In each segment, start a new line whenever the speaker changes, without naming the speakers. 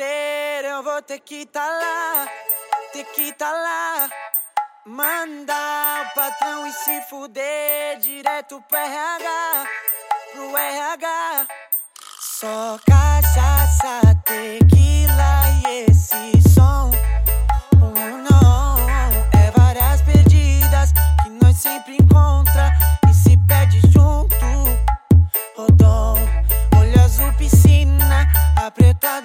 eu vou ter que tá lá, ter que tá lá. Mandar o patrão e se fuder direto pro RH, pro RH. Só cachaça, tequila e esse som. Oh, não, é várias perdidas que nós sempre encontra e se perde junto. Rodom, olho azul, piscina, a preta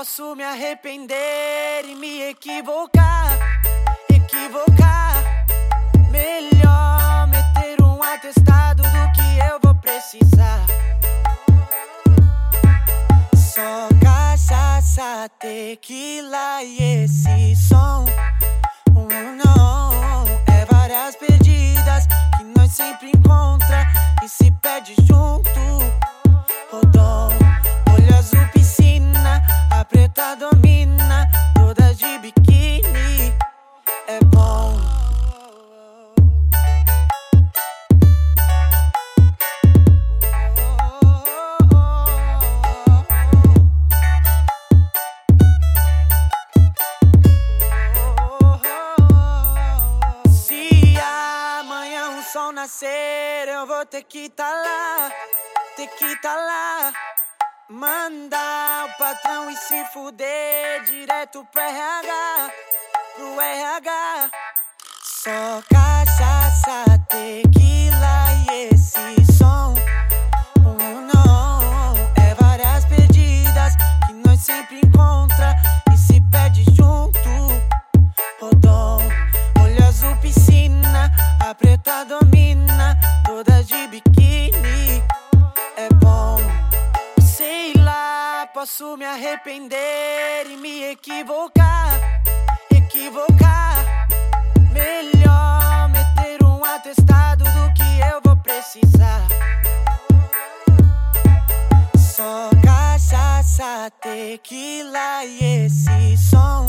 posso me arrepender e me equivocar, equivocar. Melhor meter um atestado do que eu vou precisar. Só cachaça, tequila e esse som. Nascer, eu vou ter que tá lá, ter que tá lá. Mandar o patrão e se fuder direto pro RH, pro RH. Só cachaça, tequila posso me arrepender e me equivocar, equivocar. Melhor meter um atestado do que eu vou precisar. Só cachaça, tequila e esse som.